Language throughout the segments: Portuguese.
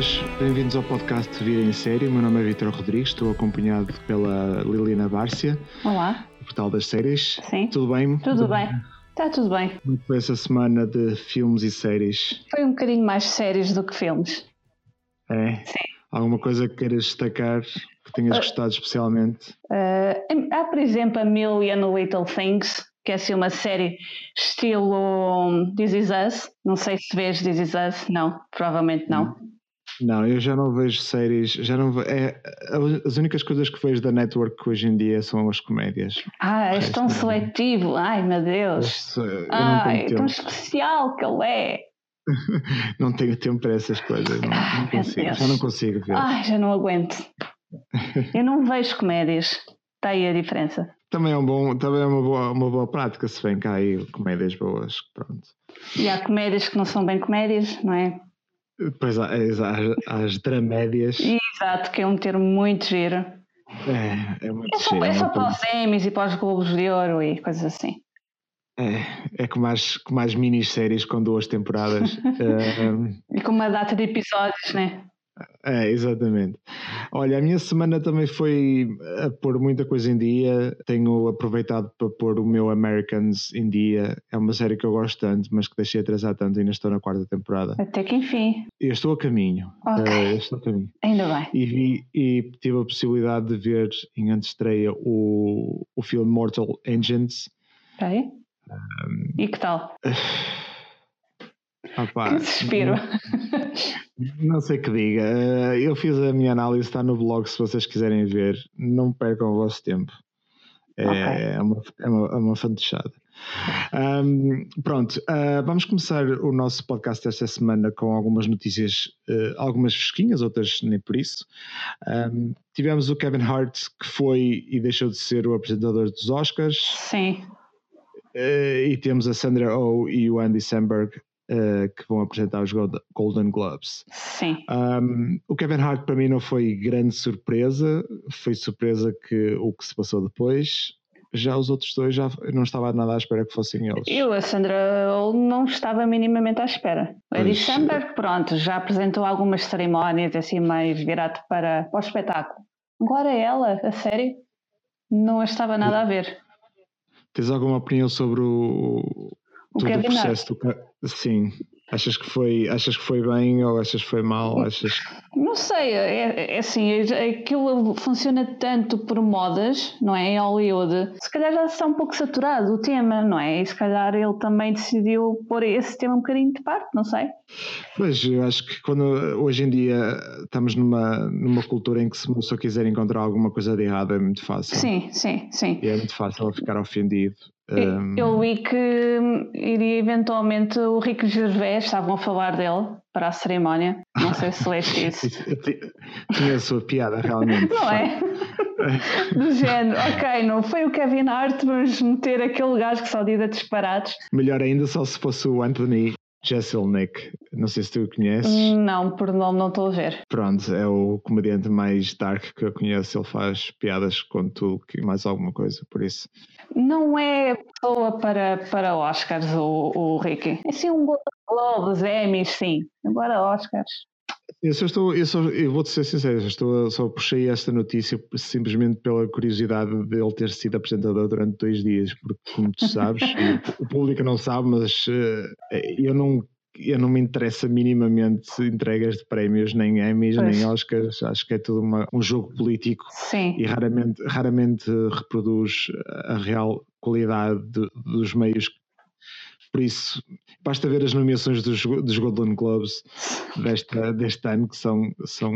pessoas, bem-vindos ao podcast Vida em Série. O meu nome é Vitor Rodrigues, estou acompanhado pela Liliana Bárcia, Olá, do Portal das Séries. sim. Tudo bem? Tudo bem. Está tudo bem. Como foi essa semana de filmes e séries? Foi um bocadinho mais sérios do que filmes. É? Sim. Alguma coisa que queiras destacar que tenhas gostado especialmente? Eh, há, por exemplo, A Million Little Things, que é assim uma série estilo um, This Is Us. Não sei se vês This Is Us. Não, provavelmente não. Não, eu já não vejo séries, já não ve- é, as únicas coisas que vejo da network hoje em dia são as comédias. Ah, és tão não. seletivo. Ai, meu Deus. Eu não Ai, tão especial que ele é. Não tenho tempo para essas coisas. Não, não Ai, meu consigo, já não consigo ver. Ai, já não aguento. Eu não vejo comédias. Está aí a diferença. Também é, um bom, também é uma, boa, uma boa prática se vem cá aí comédias boas. Pronto. E há comédias que não são bem comédias, não é? Depois há, há, as dramédias. Exato, que é um termo muito giro. É, é muito É só, giro, é só uma para os Emmys e para os Globos de Ouro e coisas assim. é, é como as, como as minisséries com duas temporadas. é, E com uma data de episódios, né? É, exatamente. Olha, a minha semana também foi a pôr muita coisa em dia. Tenho aproveitado para pôr o meu Americans em dia. É uma série que eu gosto tanto, mas que deixei atrasar tanto e ainda estou na quarta temporada. Até que enfim. Eu estou a caminho. Ok. Eh, eu estou a caminho. Ainda bem. E, vi, e tive a possibilidade de ver em antestreia o, o filme Mortal Engines. Ok. E que tal? Pá, Que desespero. Não sei que diga. Eh, Eu fiz a minha análise, está no blog se vocês quiserem ver. Não percam o vosso tempo. É, Ok. é uma, é uma, é uma fantochada. Ahm, pronto, ah, vamos começar o nosso podcast esta semana com algumas notícias, eh, algumas fresquinhas, outras nem por isso. Ahm, tivemos o Kevin Hart, que foi e deixou de ser o apresentador dos Oscars. Sim. Eh, e temos a Sandra Oh e o Andy Samberg, eh, que vão apresentar os Gold- Golden Globes. Sim. Um, o Kevin Hart para mim não foi grande surpresa, foi surpresa que o que se passou depois. Já os outros dois já não estava nada à espera que fossem eles. Eu, a Sandra Oh, não estava minimamente à espera. A Eddie. Samberg, pronto, já apresentou algumas cerimónias assim mais virado para, para o espetáculo. Agora ela, a sério, não estava nada a ver. Tens alguma opinião sobre o, O todo o Kevin processo? Sim. Achas que foi achas que foi bem ou achas que foi mal? Achas Não sei, é, é assim, é- aquilo funciona tanto por modas, não é? Em Hollywood. Se calhar já está um pouco saturado o tema, não é? E se calhar ele também decidiu pôr esse tema um bocadinho de parte, não sei. Pois, eu acho que quando hoje em dia estamos numa, numa cultura em que se uma pessoa quiser encontrar alguma coisa de errado é muito fácil. Sim, sim, sim. E é muito fácil ficar ofendido. Eu- Um, Eu vi que hum, iria eventualmente o Rico Gervais, estavam a falar dele para a cerimónia. Não sei se leste isso. Tinha a sua piada realmente. Não é? Do género, ok, não foi o Kevin Hart, vamos meter aquele gajo que só diz a disparados. Melhor ainda só se fosse o Anthony Jeselnik. Não sei se tu o conheces. Não, por nome não estou a ver. Pronto, é o comediante mais dark que eu conheço. Ele faz piadas com tudo e mais alguma coisa, por isso. Não é pessoa para, para Oscars, o, o Ricky. É sim um Golden Globes, Emmys, sim. Agora Oscars. Eu, só estou, eu, só, eu vou-te ser sincero, estou, só puxei esta notícia simplesmente pela curiosidade dele ter sido apresentador durante dois dias, porque, como tu sabes, o público não sabe, mas eh, eu não. Eu não me interessa minimamente entregas de prémios, nem Emmys, Pois. nem Oscars. Acho que é tudo uma- um jogo político Sim. e raramente, raramente reproduz a real qualidade de- dos meios. Por isso, basta ver as nomeações dos, dos Golden Globes desta, deste ano, que são, são,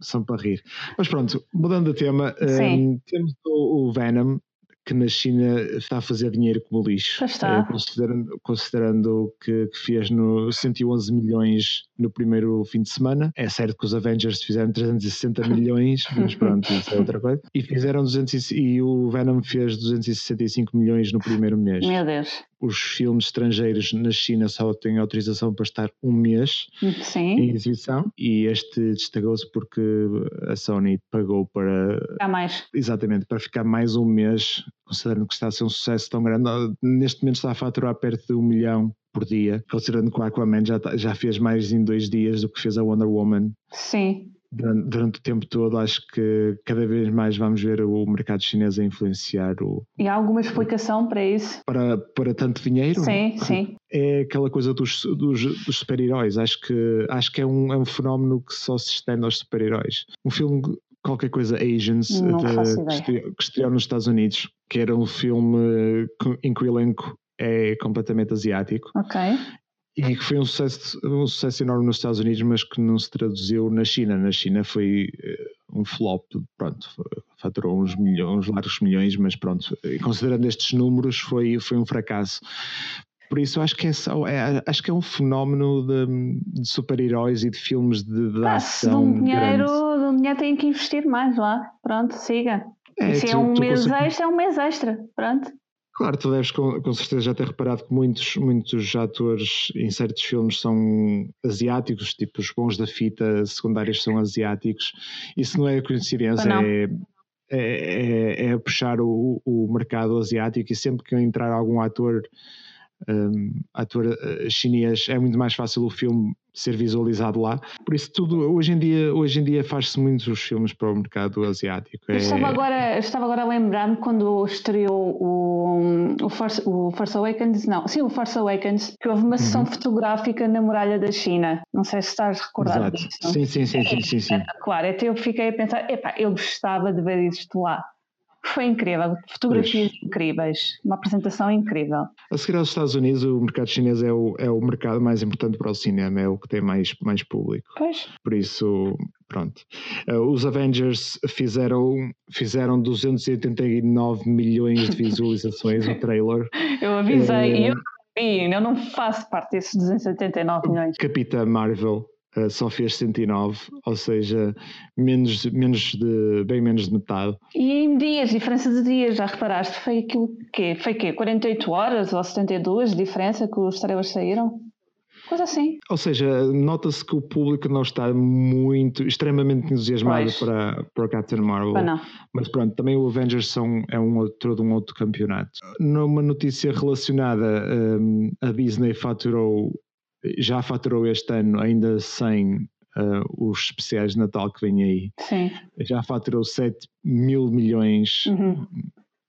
são para rir. Mas pronto, mudando de tema, hum, temos o, o Venom, que na China está a fazer dinheiro como lixo, está. eh, considerando, considerando que, que fez no 111 milhões no primeiro fim de semana. É certo que os Avengers fizeram 360 milhões, mas pronto, isso é outra coisa. E fizeram 200 e, e o Venom fez 265 milhões no primeiro mês. Meu Deus. Os filmes estrangeiros na China só têm autorização para estar um mês Sim. em exibição e este destacou-se porque a Sony pagou para Há mais. exatamente para ficar mais um mês considerando que está a ser um sucesso tão grande. Neste momento está a faturar perto de um milhão por dia, considerando que o Aquaman já, tá, já fez mais em dois dias do que fez a Wonder Woman. Sim. Durante, durante, o tempo todo, acho que cada vez mais vamos ver o mercado chinês a influenciar o. E há alguma explicação para isso? Para, para tanto dinheiro? Sim, sim. É aquela coisa dos, dos, dos super-heróis. Acho que, acho que é, um, é um fenómeno que só se estende aos super-heróis. Um filme qualquer coisa Asians de, que estreou nos Estados Unidos, que era um filme em que o elenco é completamente asiático. Ok. E que foi um sucesso, um sucesso enorme nos Estados Unidos, mas que não se traduziu na China. Na China foi eh, um flop, pronto, faturou uns, milhões, uns largos milhões, mas pronto, considerando estes números, foi, foi um fracasso. Por isso acho que é, só, é acho que é um fenómeno de, de super-heróis e de filmes de, de ah, ação. Se um dinheiro, um dinheiro tem que investir mais lá. Pronto, siga. É, se é tu, é um mês consegues... extra, é um mês extra. Pronto. Claro, tu deves com, com, certeza já ter reparado que muitos, muitos atores em certos filmes são asiáticos, tipo os bons da fita secundários são asiáticos. Isso não é coincidência, é, é, é, é, puxar o, o mercado asiático e sempre que entrar algum ator um, ator uh, chinês é muito mais fácil o filme ser visualizado lá. Por isso tudo hoje em dia hoje em dia faz-se muitos os filmes para o mercado asiático. É... Estava agora estava agora a lembrar-me quando estreou o, o, Force, o Force Awakens, não, sim o Force Awakens, que houve uma sessão uhum. fotográfica na muralha da China. Não sei se estás recordado Exato. disso. Sim, sim, sim, sim, sim, sim. Claro, até eu fiquei a pensar, epá, eu gostava de ver isto lá. Foi incrível, fotografias pois. incríveis, uma apresentação incrível. A seguir aos Estados Unidos, o mercado chinês é o, é o mercado mais importante para o cinema, é o que tem mais, mais público. Pois. Por isso, pronto. Uh, os Avengers fizeram, fizeram 289 milhões de visualizações o trailer. Eu avisei, uh, eu eu não faço parte desses 289 milhões. Capitã Marvel uh, só fez 109, ou seja, menos, menos de, bem menos de metade. E em dias, diferença de dias, já reparaste? Foi aquilo que Foi que 48 horas ou 72 de diferença que os trailers saíram? Coisa assim. Ou seja, nota-se que o público não está muito, extremamente entusiasmado para, para Captain Marvel. não. Mas pronto, também o Avengers são, é um outro, um outro campeonato. Numa notícia relacionada, um, a Disney faturou já faturou este ano ainda sem uh, os especiais de Natal que vêm aí. Sim. Já faturou 7 mil milhões uhum.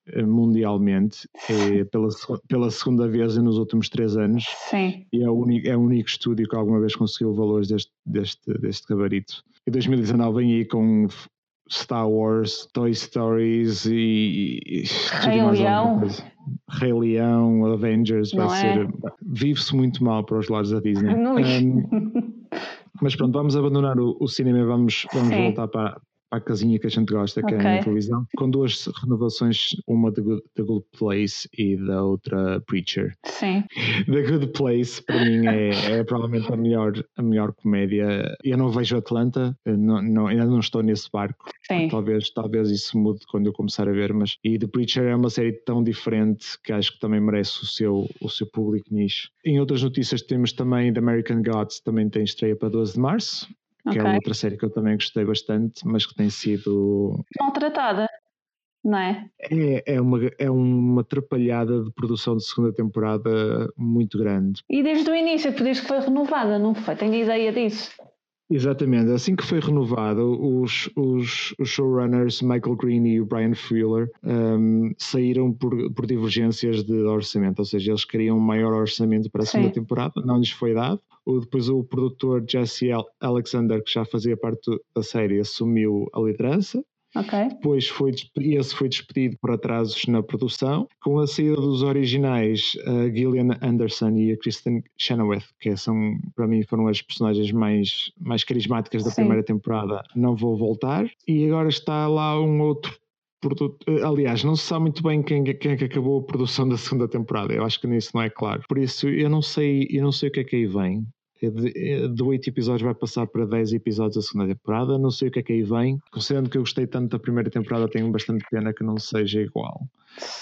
Eh, mundialmente é pela, pela segunda vez nos últimos três anos. Sim. E é o único, é o único estúdio que alguma vez conseguiu valores deste, deste, deste gabarito. E 2019 vem aí com Star Wars, Toy Stories e, e Rei Leão. Rei Leão, Avengers, Não vai é? ser. Vive-se muito mal para os lados da Disney. Um, mas pronto, vamos abandonar o, o cinema e vamos, vamos voltar para, para a casinha que a gente gosta, que okay. é a televisão, com duas renovações, uma da Good, The Good Place e da outra Preacher. Sim. The Good Place, para mim, é, é provavelmente a melhor, a melhor comédia. Eu não vejo Atlanta, não, não, ainda não estou nesse barco. Sim. Talvez, talvez isso mude quando eu começar a ver, mas e The Preacher é uma série tão diferente que acho que também merece o seu, o seu público nicho. Em outras notícias temos também The American Gods, também tem estreia para 12 de março que okay. é outra série que eu também gostei bastante, mas que tem sido maltratada, não é? É, é, uma, é uma atrapalhada de produção de segunda temporada muito grande. E desde o início, por isso que foi renovada, não foi? Tenho ideia disso. Exatamente, assim que foi renovado, os, os, os showrunners Michael Green e o Brian Fuller um, saíram por, por divergências de orçamento, ou seja, eles queriam um maior orçamento para a segunda Sim. temporada, não lhes foi dado. O, depois o produtor Jesse Alexander, que já fazia parte da série, assumiu a liderança Okay. Depois foi, esse foi despedido por atrasos na produção. Com a saída dos originais, a Gillian Anderson e a Kristen Chenoweth, que são, para mim foram as personagens mais, mais carismáticas da Sim. primeira temporada, não vou voltar. E agora está lá um outro produto. Aliás, não se sabe muito bem quem, quem é que acabou a produção da segunda temporada. Eu acho que nisso não é claro. Por isso, eu não sei, eu não sei o que é que aí vem. É de, é de 8 episódios vai passar para 10 episódios da segunda temporada. Não sei o que é que aí vem. Considerando que eu gostei tanto da primeira temporada, tenho bastante pena que não seja igual.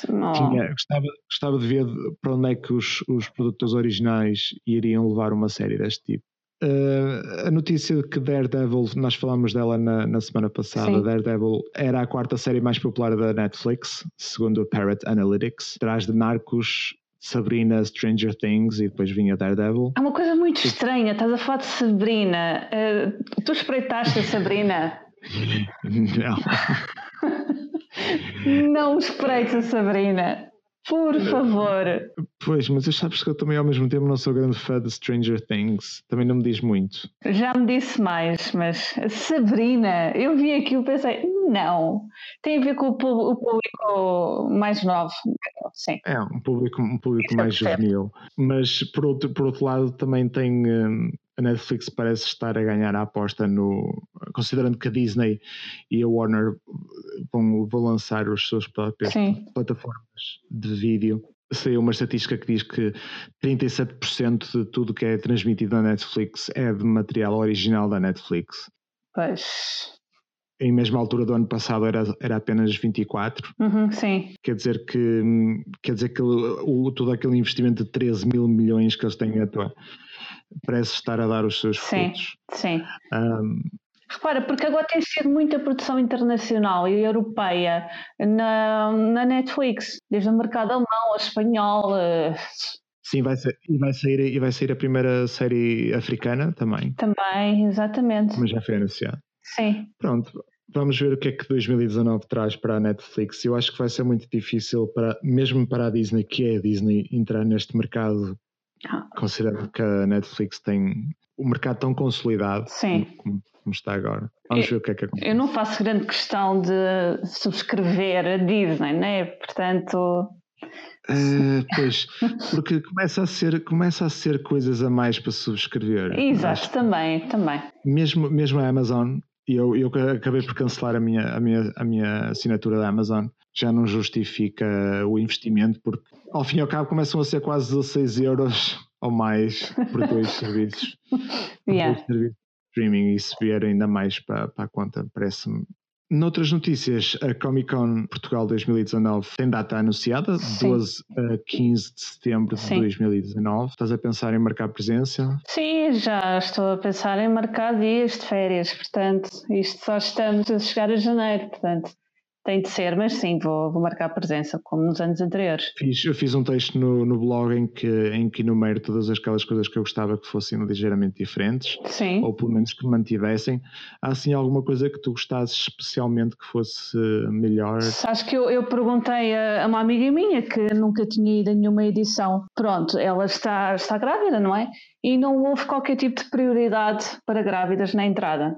Tinha, gostava, gostava de ver para onde é que os, os produtores originais iriam levar uma série deste tipo. Uh, a notícia de que Daredevil, nós falámos dela na, na semana passada, Sim. Daredevil era a quarta série mais popular da Netflix, segundo a Parrot Analytics, atrás de Narcos, Sabrina, Stranger Things e depois vinha Daredevil. É uma coisa muito estranha, estás a falar de Sabrina. Uh, tu espreitaste a Sabrina? Não. Não espreites a Sabrina. Por favor. Pois, mas eu sabes que eu também ao mesmo tempo não sou grande fã de Stranger Things. Também não me diz muito. Já me disse mais, mas Sabrina, eu vi aquilo e pensei, não. Tem a ver com o público mais novo. Sim. É, um público, um público mais juvenil. Mas por outro, por outro lado também tem. A Netflix parece estar a ganhar a aposta no. Considerando que a Disney e a Warner vão, vão lançar os seus próprios plataformas de vídeo. Saiu uma estatística que diz que 37% de tudo que é transmitido na Netflix é de material original da Netflix. Pois. Em mesma altura do ano passado era, era apenas 24. Uhum, sim. Quer dizer que quer dizer que o, todo aquele investimento de 13 mil milhões que eles têm atuar parece estar a dar os seus frutos. Sim, sim. Um, Repara, porque agora tem sido muita produção internacional e europeia na, na Netflix, desde o mercado alemão, a espanhol. Sim, vai ser, e, vai sair, e vai sair a primeira série africana também. Também, exatamente. Mas já foi anunciado. Sim. Pronto, vamos ver o que é que 2019 traz para a Netflix. Eu acho que vai ser muito difícil, para, mesmo para a Disney, que é a Disney, entrar neste mercado. Considerando que a Netflix tem o mercado tão consolidado Sim. Como, como está agora. Vamos ver o que é que acontece. Eu não faço grande questão de subscrever a Disney, né? Portanto. Uh, pois, porque começa a, ser, começa a ser coisas a mais para subscrever. Exato, também, também. Mesmo, mesmo a Amazon, eu, eu acabei por cancelar a minha, a, minha, a minha assinatura da Amazon, já não justifica o investimento, porque ao fim e ao cabo começam a ser quase 16 euros ou mais por dois serviços. yeah. dois serviços de streaming e se vier ainda mais para, para a conta, parece-me. Noutras notícias, a Comic Con Portugal 2019 tem data anunciada, Sim. 12 a 15 de setembro de Sim. 2019. Estás a pensar em marcar presença? Sim, já estou a pensar em marcar dias de férias, portanto, isto só estamos a chegar a janeiro, portanto, tem de ser, mas sim, vou, vou marcar presença, como nos anos anteriores. Fiz, eu fiz um texto no, no blog em que, em que enumero todas aquelas coisas que eu gostava que fossem ligeiramente diferentes, sim. ou pelo menos que mantivessem. Há assim alguma coisa que tu gostasses especialmente que fosse melhor? Acho que eu, eu perguntei a, a uma amiga minha que nunca tinha ido a nenhuma edição. Pronto, ela está, está grávida, não é? E não houve qualquer tipo de prioridade para grávidas na entrada.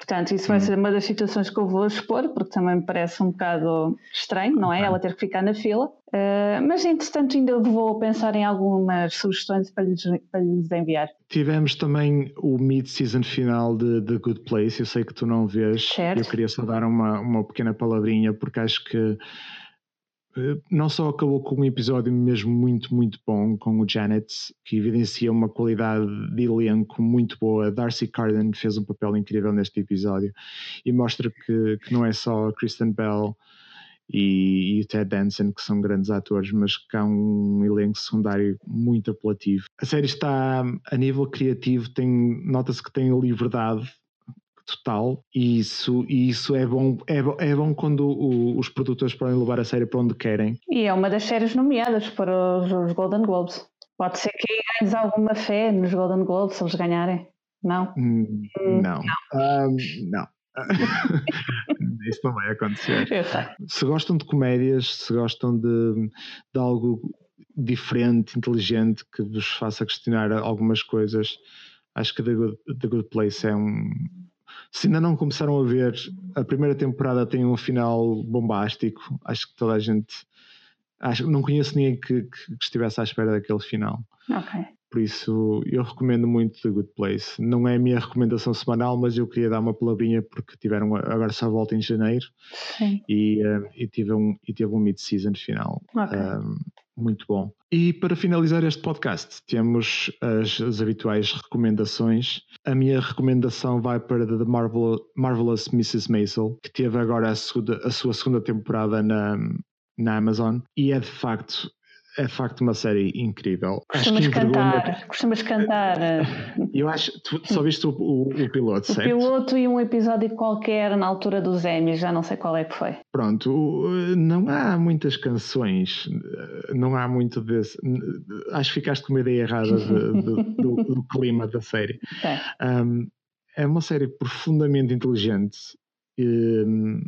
Portanto, isso vai hum. ser uma das situações que eu vou expor, porque também me parece um bocado estranho, não é? Ela ter que ficar na fila. Uh, mas, entretanto, ainda vou pensar em algumas sugestões para lhes, para lhes enviar. Tivemos também o mid-season final de The Good Place. Eu sei que tu não vês. Certo. Eu queria só dar uma, uma pequena palavrinha, porque acho que não só acabou com um episódio mesmo muito, muito bom com o Janet, que evidencia uma qualidade de elenco muito boa. Darcy Carden fez um papel incrível neste episódio e mostra que, que não é só Kristen Bell e, e o Ted Danson que são grandes atores, mas que há um elenco secundário muito apelativo. A série está a nível criativo, nota-se que tem liberdade total e isso, e isso é, bom, é, é bom quando o, os produtores podem levar a série para onde querem. E é uma das séries nomeadas para os, os Golden Globes. Pode ser que ganhes alguma fé nos Golden Globes se eles ganharem. Não? Hum, não. Não. Um, não. Isso não vai acontecer. Se gostam de comédias, se gostam de, de algo diferente, inteligente, que vos faça questionar algumas coisas, acho que The Good, The Good Place é um, se ainda não começaram a ver, a primeira temporada tem um final bombástico. Acho que toda a gente. Acho, não conheço ninguém que, que, estivesse à espera daquele final. Ok. Por isso, eu recomendo muito The Good Place. Não é a minha recomendação semanal, mas eu queria dar uma palavrinha porque tiveram agora só volta em janeiro Sim. E, uh, e, tive um, e teve um mid-season final. Okay. Um, muito bom. E para finalizar este podcast, temos as, as, habituais recomendações. A minha recomendação vai para The Marvel, Marvelous Mrs. Maisel, que teve agora a, segunda, a sua segunda temporada na, na Amazon, e é de facto é de facto uma série incrível. Costumas cantar, costumas cantar. Eu acho, tu só viste o, o, o piloto, o certo? O piloto e um episódio qualquer na altura dos Emmys, já não sei qual é que foi. Pronto, não há muitas canções, não há muito desse. Acho que ficaste com uma ideia errada de, de, do, do, clima da série. É. Um, é uma série profundamente inteligente. Um,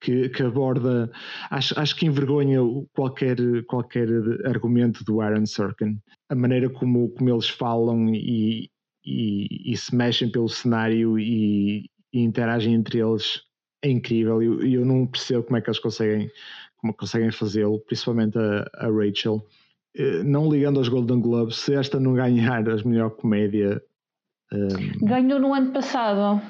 que, que, aborda, acho, acho que envergonha qualquer, qualquer argumento do Aaron Sorkin. A maneira como, como eles falam e, e, e se mexem pelo cenário e, e, interagem entre eles é incrível. E eu, eu, não percebo como é que eles conseguem, como conseguem fazê-lo, principalmente a, a, Rachel. Eh, não ligando aos Golden Globes, se esta não ganhar a melhor comédia. Um... Ehm, Ganhou no ano passado.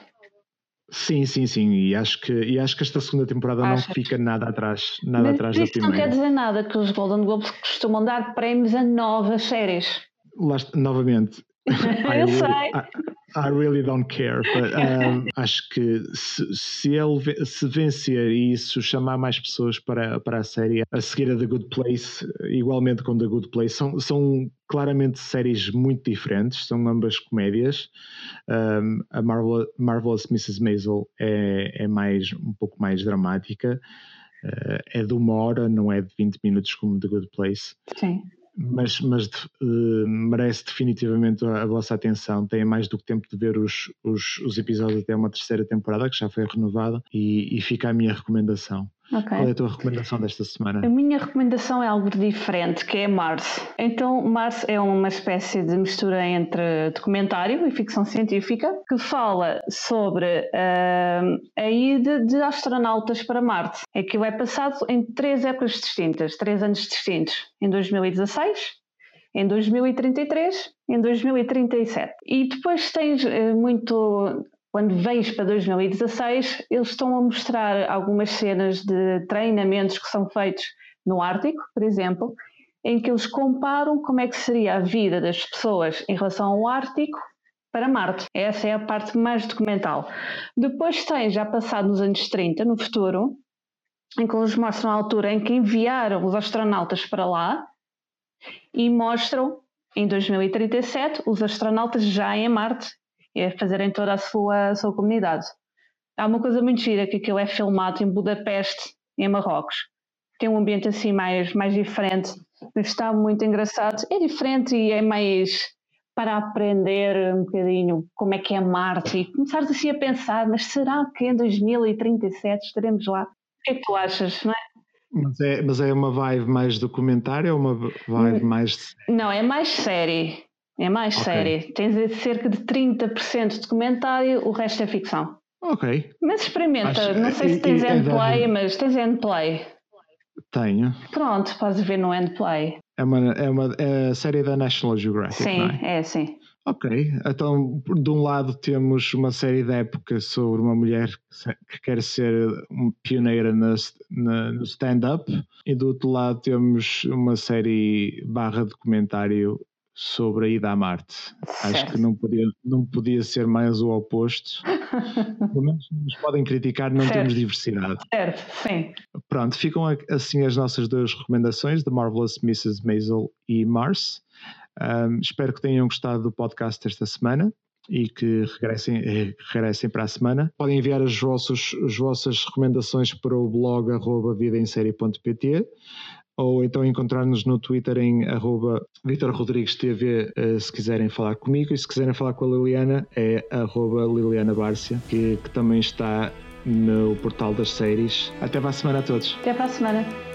Sim, sim, sim. E acho que, e acho que esta segunda temporada não fica nada atrás, nada Mas atrás da isso primeira. não quer dizer nada, que os Golden Globes costumam dar prémios a novas séries. Lá, novamente, eu really, sei. I, I, really don't care. But, um, acho que se, se ele se vencer e isso chamar mais pessoas para, para a série, a seguir a The Good Place, igualmente com The Good Place, são, são claramente séries muito diferentes, são ambas comédias. Um, a Marvel, Marvelous Mrs. Maisel é, é mais, um pouco mais dramática. Uh, é de uma hora, não é de 20 minutos como The Good Place. Sim mas, mas uh, merece definitivamente a, a, vossa atenção. Tem mais do que tempo de ver os, os, os, episódios até uma terceira temporada, que já foi renovada, e, e fica a minha recomendação. Okay. Qual é a tua recomendação desta semana? A minha recomendação é algo diferente, que é Mars. Então, Mars é uma espécie de mistura entre documentário e ficção científica que fala sobre uh, a ida de astronautas para Marte. Aquilo é passado em três épocas distintas, três anos distintos. Em 2016, em 2033 em 2037. E depois tens uh, muito quando vens para 2016, eles estão a mostrar algumas cenas de treinamentos que são feitos no Ártico, por exemplo, em que eles comparam como é que seria a vida das pessoas em relação ao Ártico para Marte. Essa é a parte mais documental. Depois tem, já passado nos anos 30, no futuro, em que eles mostram a altura em que enviaram os astronautas para lá e mostram, em 2037, os astronautas já em Marte e fazerem toda a sua, a sua comunidade. Há uma coisa muito gira que aquilo é filmado em Budapeste, em Marrocos. Tem um ambiente assim mais, mais diferente, mas está muito engraçado. É diferente e é mais para aprender um bocadinho como é que é Marte e começar assim a pensar, mas será que em 2037 estaremos lá? O que é que tu achas, não é? Mas é, mas é uma vibe mais documentária ou uma vibe mais. Não, é mais série. É mais okay. série. Tens cerca de 30% de documentário, o resto é ficção. Ok. Mas experimenta. Acho, não sei se tens é, endplay, é mas tens endplay. Tenho. Pronto, podes ver no endplay. É uma, é uma é série da National Geographic. Sim, é? é sim. Ok, então de um lado temos uma série de época sobre uma mulher que quer ser pioneira na, na, no stand-up e do outro lado temos uma série barra documentário sobre a ida a Marte. Certo. Acho que não podia, não podia ser mais o oposto. Pelo menos nos podem criticar, não certo. temos diversidade. Certo, sim. Pronto, ficam assim as nossas duas recomendações, The Marvelous Mrs. Maisel e Mars. Um, espero que tenham gostado do podcast esta semana e que regressem, regressem para a semana. Podem enviar as vossas, as vossas recomendações para o blog arroba ou então encontrar-nos no Twitter em arroba Vitor Rodrigues TV eh, se quiserem falar comigo e se quiserem falar com a Liliana é arroba Liliana Bárcia que, que também está no portal das séries. Até para a semana a todos. Até para a semana.